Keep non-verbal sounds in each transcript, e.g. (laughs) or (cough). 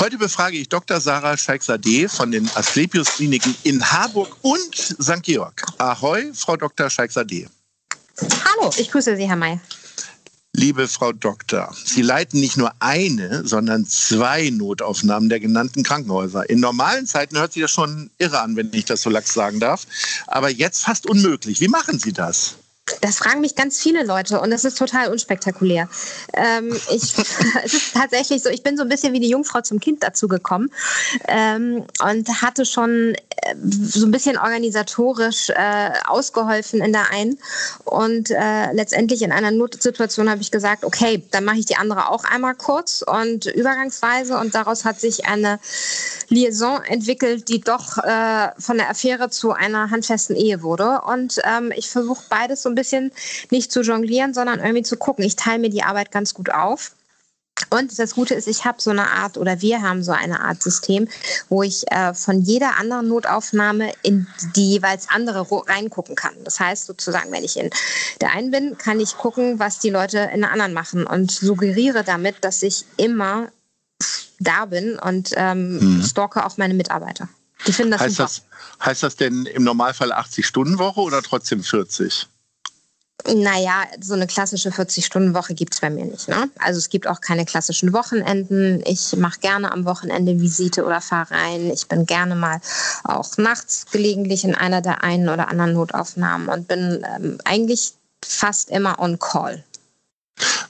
Heute befrage ich Dr. Sarah Scheiksade von den Asklepios Kliniken in Harburg und St. Georg. Ahoi, Frau Dr. Scheiksade. Hallo, ich grüße Sie, Herr May. Liebe Frau Doktor, Sie leiten nicht nur eine, sondern zwei Notaufnahmen der genannten Krankenhäuser. In normalen Zeiten hört sich das schon irre an, wenn ich das so lax sagen darf. Aber jetzt fast unmöglich. Wie machen Sie das? Das fragen mich ganz viele Leute und es ist total unspektakulär. Ähm, ich, (laughs) es ist tatsächlich so, ich bin so ein bisschen wie die Jungfrau zum Kind dazu gekommen ähm, und hatte schon äh, so ein bisschen organisatorisch äh, ausgeholfen in der einen. Und äh, letztendlich in einer Notsituation habe ich gesagt, okay, dann mache ich die andere auch einmal kurz und übergangsweise. Und daraus hat sich eine Liaison entwickelt, die doch äh, von der Affäre zu einer handfesten Ehe wurde. Und ähm, ich versuche beides so ein bisschen nicht zu jonglieren, sondern irgendwie zu gucken. Ich teile mir die Arbeit ganz gut auf. Und das Gute ist, ich habe so eine Art oder wir haben so eine Art System, wo ich äh, von jeder anderen Notaufnahme in die jeweils andere reingucken kann. Das heißt sozusagen, wenn ich in der einen bin, kann ich gucken, was die Leute in der anderen machen und suggeriere damit, dass ich immer da bin und ähm, hm. stalke auch meine Mitarbeiter. Die finden das heißt super. Das, heißt das denn im Normalfall 80-Stunden-Woche oder trotzdem 40? Naja, so eine klassische 40-Stunden-Woche gibt es bei mir nicht. Ne? Also es gibt auch keine klassischen Wochenenden. Ich mache gerne am Wochenende Visite oder fahre rein. Ich bin gerne mal auch nachts gelegentlich in einer der einen oder anderen Notaufnahmen und bin ähm, eigentlich fast immer on call.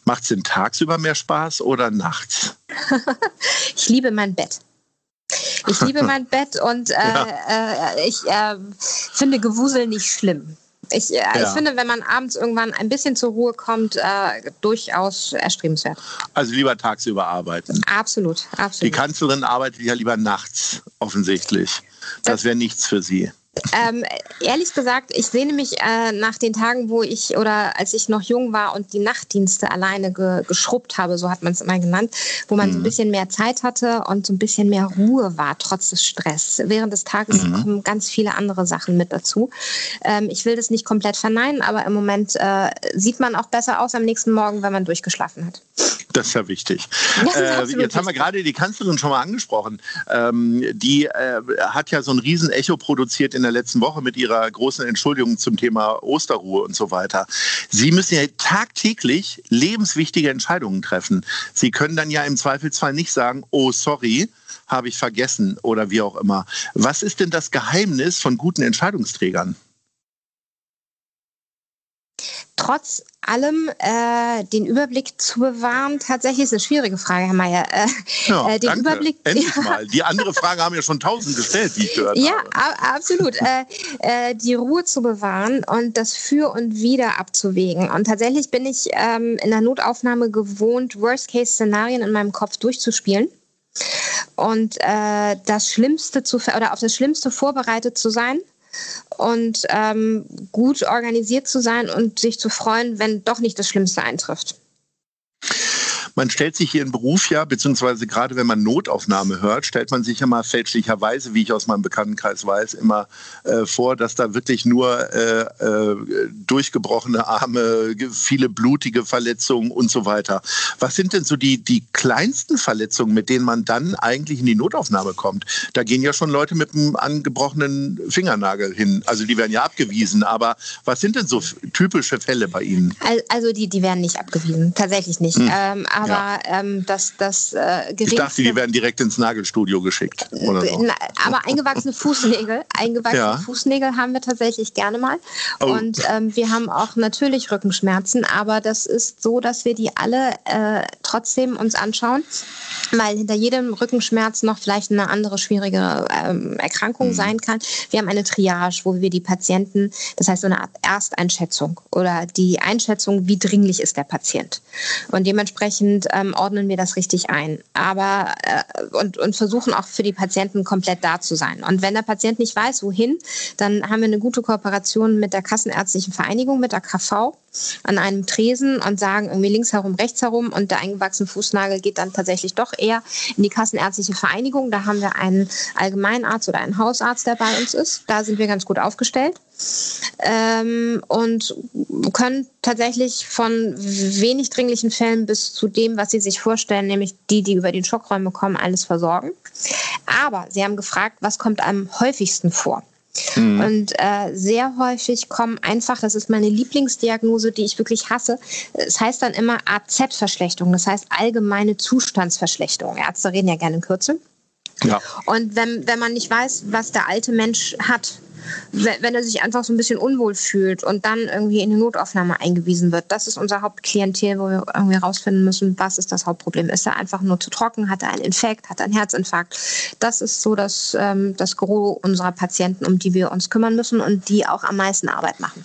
Macht es denn tagsüber mehr Spaß oder nachts? (laughs) ich liebe mein Bett. Ich liebe mein (laughs) Bett und äh, ja. äh, ich äh, finde Gewusel nicht schlimm. Ich, äh, ja. ich finde, wenn man abends irgendwann ein bisschen zur Ruhe kommt, äh, durchaus erstrebenswert. Also lieber tagsüber arbeiten. Absolut, absolut. Die Kanzlerin arbeitet ja lieber nachts, offensichtlich. Das wäre nichts für sie. Ähm, ehrlich gesagt, ich sehne mich äh, nach den Tagen, wo ich oder als ich noch jung war und die Nachtdienste alleine ge geschrubbt habe, so hat man es immer genannt, wo man mhm. so ein mhm. bisschen mehr Zeit hatte und so ein bisschen mehr Ruhe war, trotz des Stress. Während des Tages mhm. kommen ganz viele andere Sachen mit dazu. Ähm, ich will das nicht komplett verneinen, aber im Moment äh, sieht man auch besser aus am nächsten Morgen, wenn man durchgeschlafen hat. Das ist ja wichtig. Ja, äh, jetzt haben wir gerade die Kanzlerin schon mal angesprochen. Ähm, die äh, hat ja so ein Riesenecho produziert in der letzten Woche mit ihrer großen Entschuldigung zum Thema Osterruhe und so weiter. Sie müssen ja tagtäglich lebenswichtige Entscheidungen treffen. Sie können dann ja im Zweifelsfall nicht sagen, oh sorry, habe ich vergessen oder wie auch immer. Was ist denn das Geheimnis von guten Entscheidungsträgern? Trotz allem äh, den Überblick zu bewahren? Tatsächlich ist eine schwierige Frage, Herr Mayer. Äh, ja, äh, den danke. Überblick. Endlich ja. mal. Die andere Frage haben ja schon tausend gestellt, wie ich gehört ja, habe. Ja, absolut. Äh, äh, die Ruhe zu bewahren und das Für und Wider abzuwägen. Und tatsächlich bin ich ähm, in der Notaufnahme gewohnt, Worst-Case-Szenarien in meinem Kopf durchzuspielen und äh, das Schlimmste zu oder auf das Schlimmste vorbereitet zu sein und ähm, gut organisiert zu sein und sich zu freuen, wenn doch nicht das Schlimmste eintrifft. Man stellt sich ihren Beruf ja, beziehungsweise gerade wenn man Notaufnahme hört, stellt man sich ja mal fälschlicherweise, wie ich aus meinem Bekanntenkreis weiß, immer äh, vor, dass da wirklich nur äh, äh, durchgebrochene Arme, viele blutige Verletzungen und so weiter. Was sind denn so die, die kleinsten Verletzungen, mit denen man dann eigentlich in die Notaufnahme kommt? Da gehen ja schon Leute mit einem angebrochenen Fingernagel hin. Also die werden ja abgewiesen. Aber was sind denn so typische Fälle bei Ihnen? Also die, die werden nicht abgewiesen, tatsächlich nicht. Hm. Ähm, aber ja. ähm, das, das äh, Ich dachte, die werden direkt ins Nagelstudio geschickt. Oder so. Na, aber eingewachsene Fußnägel, eingewachsene ja. Fußnägel haben wir tatsächlich gerne mal. Oh. Und ähm, wir haben auch natürlich Rückenschmerzen, aber das ist so, dass wir die alle äh, trotzdem uns anschauen, weil hinter jedem Rückenschmerz noch vielleicht eine andere schwierige ähm, Erkrankung mhm. sein kann. Wir haben eine Triage, wo wir die Patienten, das heißt so eine Art Ersteinschätzung oder die Einschätzung, wie dringlich ist der Patient. Und dementsprechend ähm, ordnen wir das richtig ein. Aber äh, und, und versuchen auch für die Patienten komplett da zu sein. Und wenn der Patient nicht weiß, wohin, dann haben wir eine gute Kooperation mit der Kassenärztlichen Vereinigung, mit der KV an einem Tresen und sagen irgendwie links herum, rechts herum und der eingewachsene Fußnagel geht dann tatsächlich doch eher in die Kassenärztliche Vereinigung. Da haben wir einen Allgemeinarzt oder einen Hausarzt, der bei uns ist. Da sind wir ganz gut aufgestellt. Ähm, und können tatsächlich von wenig dringlichen Fällen bis zu dem, was Sie sich vorstellen, nämlich die, die über die Schockräume kommen, alles versorgen. Aber Sie haben gefragt, was kommt am häufigsten vor? Mhm. Und äh, sehr häufig kommen einfach, das ist meine Lieblingsdiagnose, die ich wirklich hasse. Es heißt dann immer AZ-Verschlechterung, das heißt allgemeine Zustandsverschlechterung. Ärzte reden ja gerne in Kürzel. Und wenn, wenn man nicht weiß, was der alte Mensch hat, wenn er sich einfach so ein bisschen unwohl fühlt und dann irgendwie in die Notaufnahme eingewiesen wird. Das ist unser Hauptklientel, wo wir irgendwie rausfinden müssen, was ist das Hauptproblem. Ist er einfach nur zu trocken? Hat er einen Infekt? Hat er einen Herzinfarkt? Das ist so das, ähm, das Gros unserer Patienten, um die wir uns kümmern müssen und die auch am meisten Arbeit machen.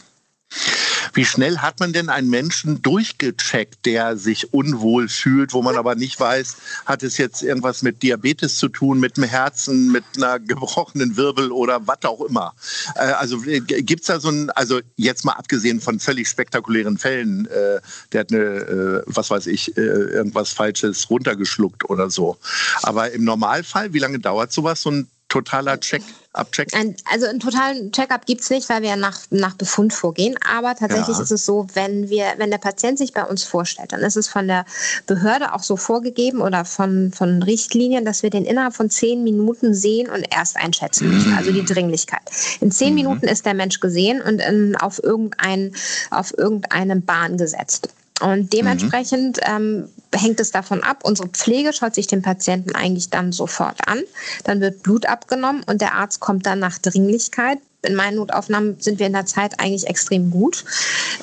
Wie schnell hat man denn einen Menschen durchgecheckt, der sich unwohl fühlt, wo man aber nicht weiß, hat es jetzt irgendwas mit Diabetes zu tun, mit dem Herzen, mit einer gebrochenen Wirbel oder was auch immer? Äh, also äh, gibt es da so ein, also jetzt mal abgesehen von völlig spektakulären Fällen, äh, der hat eine, was weiß ich, irgendwas Falsches runtergeschluckt oder so. Aber im Normalfall, wie lange dauert sowas, so ein totaler Check, Abcheck? Ein, also einen totalen Check-up gibt es nicht, weil wir nach, nach Befund vorgehen. Aber tatsächlich ja. ist es so, wenn wir, wenn der Patient sich bei uns vorstellt, dann ist es von der Behörde auch so vorgegeben oder von, von Richtlinien, dass wir den innerhalb von zehn Minuten sehen und erst einschätzen müssen, mhm. also die Dringlichkeit. In zehn mhm. Minuten ist der Mensch gesehen und in, auf, irgendein, auf irgendeine Bahn gesetzt. Und dementsprechend mhm. ähm, hängt es davon ab. Unsere Pflege schaut sich den Patienten eigentlich dann sofort an. Dann wird Blut abgenommen und der Arzt kommt dann nach Dringlichkeit in meinen Notaufnahmen sind wir in der Zeit eigentlich extrem gut.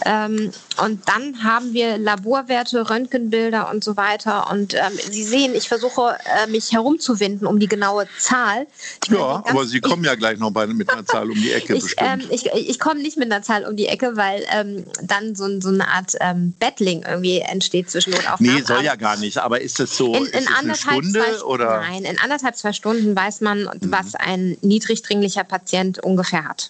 Ähm, und dann haben wir Laborwerte, Röntgenbilder und so weiter. Und ähm, Sie sehen, ich versuche äh, mich herumzuwinden um die genaue Zahl. Ich ja, aber Sie kommen ja gleich noch bei, mit einer Zahl um die (laughs) Ecke ich, ähm, ich, ich komme nicht mit einer Zahl um die Ecke, weil ähm, dann so, so, eine Art ähm, Battling irgendwie entsteht zwischen Notaufnahmen. Nee, soll ja gar nicht. Aber ist das so in, in eine Stunde? Zwei, oder? Nein, in anderthalb, zwei Stunden weiß man, mhm. was ein niedrigdringlicher Patient ungefähr hat hat.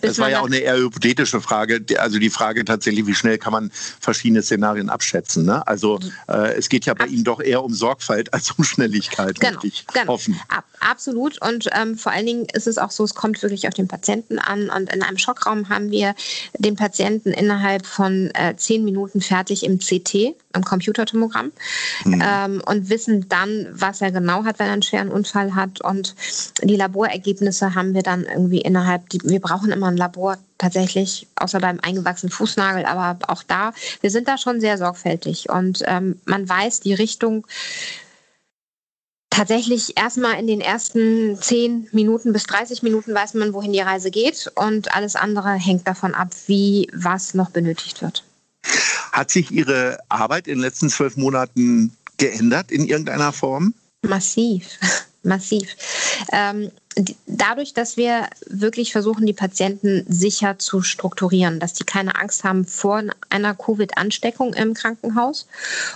Das war ja auch eine eher hypothetische Frage. Also die Frage tatsächlich, wie schnell kann man verschiedene Szenarien abschätzen. Ne? Also äh, es geht ja bei Ab Ihnen doch eher um Sorgfalt als um Schnelligkeit, genau, möchte ich genau. hoffen. Ab, absolut. Und ähm, vor allen Dingen ist es auch so, es kommt wirklich auf den Patienten an. Und in einem Schockraum haben wir den Patienten innerhalb von äh, zehn Minuten fertig im CT im Computertomogramm mhm. ähm, und wissen dann, was er genau hat, wenn er einen schweren Unfall hat. Und die Laborergebnisse haben wir dann irgendwie innerhalb, die, wir brauchen immer ein Labor tatsächlich, außer beim eingewachsenen Fußnagel, aber auch da, wir sind da schon sehr sorgfältig und ähm, man weiß die Richtung, tatsächlich erstmal in den ersten 10 Minuten bis 30 Minuten weiß man, wohin die Reise geht und alles andere hängt davon ab, wie was noch benötigt wird. Hat sich Ihre Arbeit in den letzten zwölf Monaten geändert in irgendeiner Form? Massiv, (laughs) massiv. Ähm, dadurch, dass wir wirklich versuchen, die Patienten sicher zu strukturieren, dass die keine Angst haben vor einer Covid-Ansteckung im Krankenhaus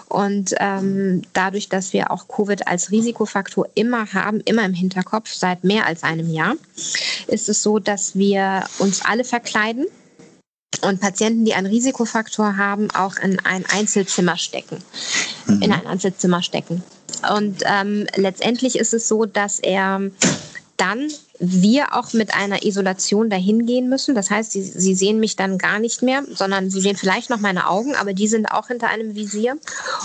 und ähm, dadurch, dass wir auch Covid als Risikofaktor immer haben, immer im Hinterkopf seit mehr als einem Jahr, ist es so, dass wir uns alle verkleiden und Patienten, die einen Risikofaktor haben, auch in ein Einzelzimmer stecken. mhm. in ein Einzelzimmer stecken. Und ähm, letztendlich ist es so, dass er dann wir auch mit einer Isolation dahin gehen müssen. Das heißt, sie, sie sehen mich dann gar nicht mehr, sondern sie sehen vielleicht noch meine Augen, aber die sind auch hinter einem Visier.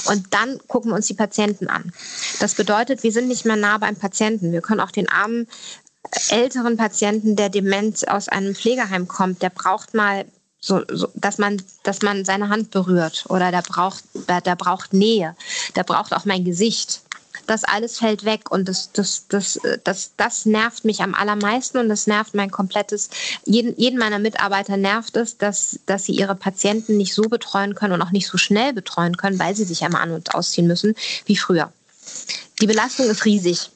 Und dann gucken wir uns die Patienten an. Das bedeutet, wir sind nicht mehr nah beim Patienten. Wir können auch den armen älteren Patienten, der Demenz aus einem Pflegeheim kommt, der braucht mal so, so, dass man, dass man seine Hand berührt oder der braucht, der braucht Nähe, der braucht auch mein Gesicht das alles fällt weg und das, das, das, das, das nervt mich am allermeisten und das nervt mein komplettes, jeden, jeden meiner Mitarbeiter nervt es, dass, dass sie ihre Patienten nicht so betreuen können und auch nicht so schnell betreuen können, weil sie sich einmal an- und ausziehen müssen wie früher. Die Belastung ist riesig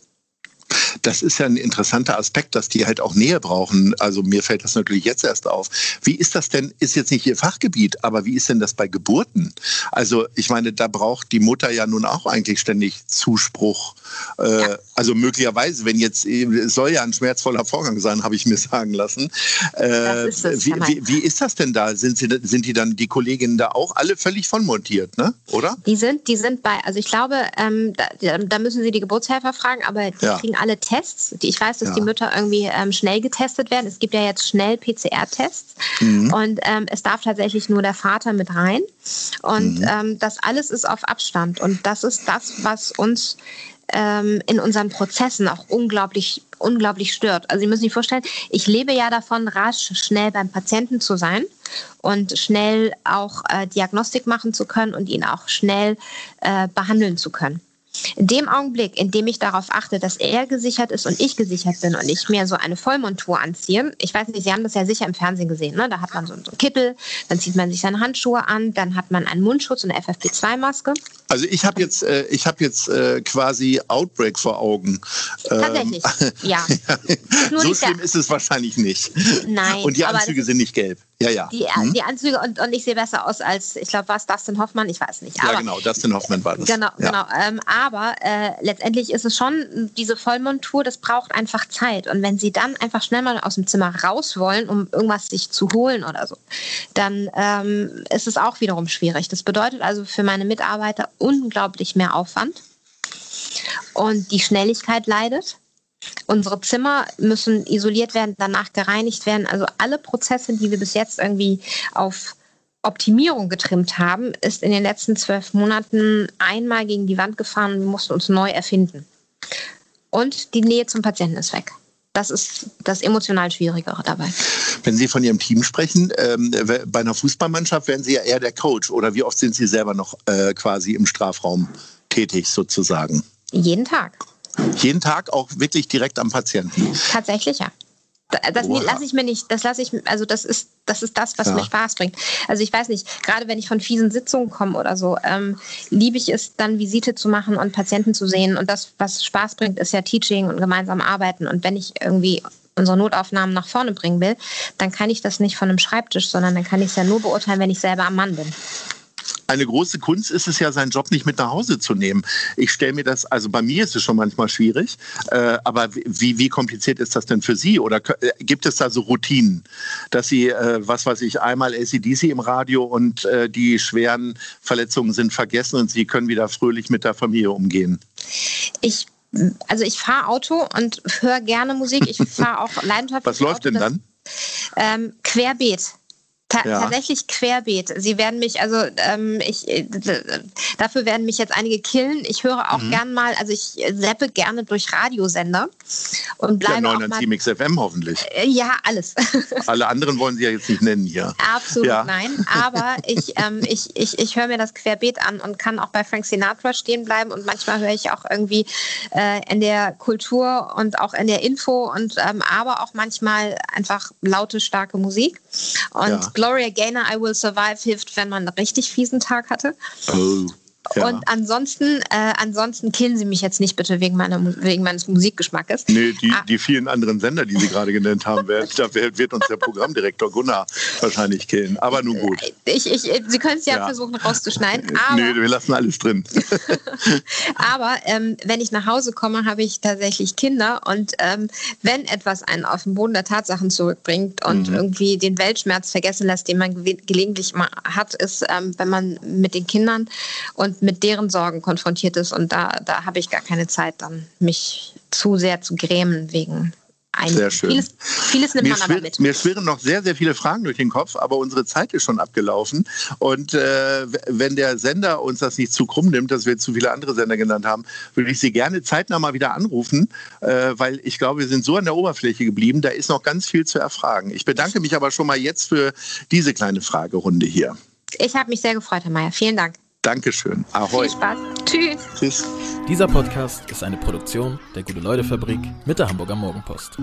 das ist ja ein interessanter Aspekt, dass die halt auch Nähe brauchen. Also mir fällt das natürlich jetzt erst auf. Wie ist das denn, ist jetzt nicht Ihr Fachgebiet, aber wie ist denn das bei Geburten? Also ich meine, da braucht die Mutter ja nun auch eigentlich ständig Zuspruch. Äh, ja. Also möglicherweise, wenn jetzt, es soll ja ein schmerzvoller Vorgang sein, habe ich mir sagen lassen. Äh, ist es, wie, wie, wie, ist das denn da? Sind, sie, sind die dann, die Kolleginnen da auch alle völlig von montiert, ne? oder? Die sind, die sind bei, also ich glaube, ähm, da, da, müssen Sie die Geburtshelfer fragen, aber die ja. kriegen alle Tests. Ich weiß, dass ja. die Mütter irgendwie ähm, schnell getestet werden. Es gibt ja jetzt schnell PCR-Tests mhm. und ähm, es darf tatsächlich nur der Vater mit rein. Und mhm. ähm, das alles ist auf Abstand. Und das ist das, was uns ähm, in unseren Prozessen auch unglaublich, unglaublich stört. Also Sie müssen sich vorstellen, ich lebe ja davon, rasch, schnell beim Patienten zu sein und schnell auch äh, Diagnostik machen zu können und ihn auch schnell äh, behandeln zu können. In dem Augenblick, in dem ich darauf achte, dass er gesichert ist und ich gesichert bin und ich mir so eine Vollmontur anziehe, ich weiß nicht, Sie haben das ja sicher im Fernsehen gesehen, ne? da hat man so, einen Kittel, dann zieht man sich seine Handschuhe an, dann hat man einen Mundschutz und eine FFP2-Maske. Also ich habe jetzt, äh, ich habe jetzt äh, quasi Outbreak vor Augen. Ähm, Tatsächlich, ja. (laughs) so schlimm ist es wahrscheinlich nicht. Nein. Und die Anzüge sind nicht gelb. Ja, ja. Die, hm? die Anzüge und, und ich sehe besser aus als, ich glaube, war es Dustin Hoffmann? Ich weiß nicht. Aber, ja, genau, Dustin Hoffmann war das. Genau, ja. genau. Ähm, aber äh, letztendlich ist es schon, diese Vollmontur, das braucht einfach Zeit. Und wenn Sie dann einfach schnell mal aus dem Zimmer raus wollen, um irgendwas sich zu holen oder so, dann ähm, ist es auch wiederum schwierig. Das bedeutet also für meine Mitarbeiter unglaublich mehr Aufwand. Und die Schnelligkeit leidet. Unsere Zimmer müssen isoliert werden, danach gereinigt werden. Also alle Prozesse, die wir bis jetzt irgendwie auf Optimierung getrimmt haben, ist in den letzten zwölf Monaten einmal gegen die Wand gefahren wir mussten uns neu erfinden. Und die Nähe zum Patienten ist weg. Das ist das emotional Schwierigere dabei. Wenn Sie von Ihrem Team sprechen, ähm, bei einer Fußballmannschaft werden Sie ja eher der Coach. Oder wie oft sind Sie selber noch äh, quasi im Strafraum tätig sozusagen? Jeden Tag. Jeden Tag auch wirklich direkt am Patienten? Tatsächlich, ja. Das lasse ich mir nicht, das lasse ich, also das ist, das ist das, was ja. mir Spaß bringt. Also ich weiß nicht, gerade wenn ich von fiesen Sitzungen komme oder so, ähm, liebe ich es dann Visite zu machen und Patienten zu sehen. Und das, was Spaß bringt, ist ja Teaching und gemeinsam arbeiten. Und wenn ich irgendwie unsere Notaufnahmen nach vorne bringen will, dann kann ich das nicht von einem Schreibtisch, sondern dann kann ich es ja nur beurteilen, wenn ich selber am Mann bin eine große Kunst ist es ja, seinen Job nicht mit nach Hause zu nehmen. Ich stelle mir das, also bei mir ist es schon manchmal schwierig, äh, aber wie, wie kompliziert ist das denn für Sie? Oder äh, gibt es da so Routinen, dass Sie, äh, was weiß ich, einmal ACDC im Radio und äh, die schweren Verletzungen sind vergessen und Sie können wieder fröhlich mit der Familie umgehen? Ich also ich fahre Auto und höre gerne Musik. Ich fahre auch (laughs) leidenschaftlich. Was läuft Auto, denn dann? Ähm, querbeet. Ta ja. Tatsächlich querbeet. Sie werden mich, also ähm, ich, äh, dafür werden mich jetzt einige killen. Ich höre auch mhm. gern mal, also ich seppe gerne durch Radiosender und bleibe ja, 9 XFM hoffentlich. Äh, ja, alles. (laughs) Alle anderen wollen Sie ja jetzt nicht nennen hier. Absolut ja. nein. Aber ich, ähm, ich, ich, ich höre mir das querbeet an und kann auch bei Frank Sinatra stehen bleiben und manchmal höre ich auch irgendwie äh, in der Kultur und auch in der Info und ähm, aber auch manchmal einfach laute, starke Musik. Und ja. Gloria Gaynor, I Will Survive hilft, wenn man einen richtig fiesen Tag hatte. Oh. Ja. Und ansonsten, äh, ansonsten killen Sie mich jetzt nicht bitte wegen, meiner, wegen meines Musikgeschmackes. Nee, die, ah. die vielen anderen Sender, die Sie gerade genannt haben, werden, da wird uns der Programmdirektor Gunnar wahrscheinlich killen. Aber nun gut. Ich, ich, Sie können es ja, ja, versuchen rauszuschneiden. (laughs) Aber, nee, wir lassen alles drin. (laughs) aber ähm, wenn ich nach Hause komme, habe ich tatsächlich Kinder. Und ähm, wenn etwas einen auf den Boden der Tatsachen zurückbringt und mhm. irgendwie den Weltschmerz vergessen lässt, den man gelegentlich mal hat, ist, ähm, wenn man mit den Kindern und und mit deren Sorgen konfrontiert ist. Und da, da habe ich gar keine Zeit, dann mich zu sehr zu grämen wegen ein, sehr schön. Vieles, vieles nimmt mir man aber mit. Mir schwirren noch sehr, sehr viele Fragen durch den Kopf, aber unsere Zeit ist schon abgelaufen. Und äh, wenn der Sender uns das nicht zu krumm nimmt, dass wir zu viele andere Sender genannt haben, würde ich Sie gerne zeitnah mal wieder anrufen, äh, weil ich glaube, wir sind so an der Oberfläche geblieben. Da ist noch ganz viel zu erfragen. Ich bedanke mich aber schon mal jetzt für diese kleine Fragerunde hier. Ich habe mich sehr gefreut, Herr Mayer. Vielen Dank. Dankeschön. Ahoi. Viel Spaß. Tschüss. Tschüss. Dieser Podcast ist eine Produktion der Gute-Leute-Fabrik mit der Hamburger Morgenpost.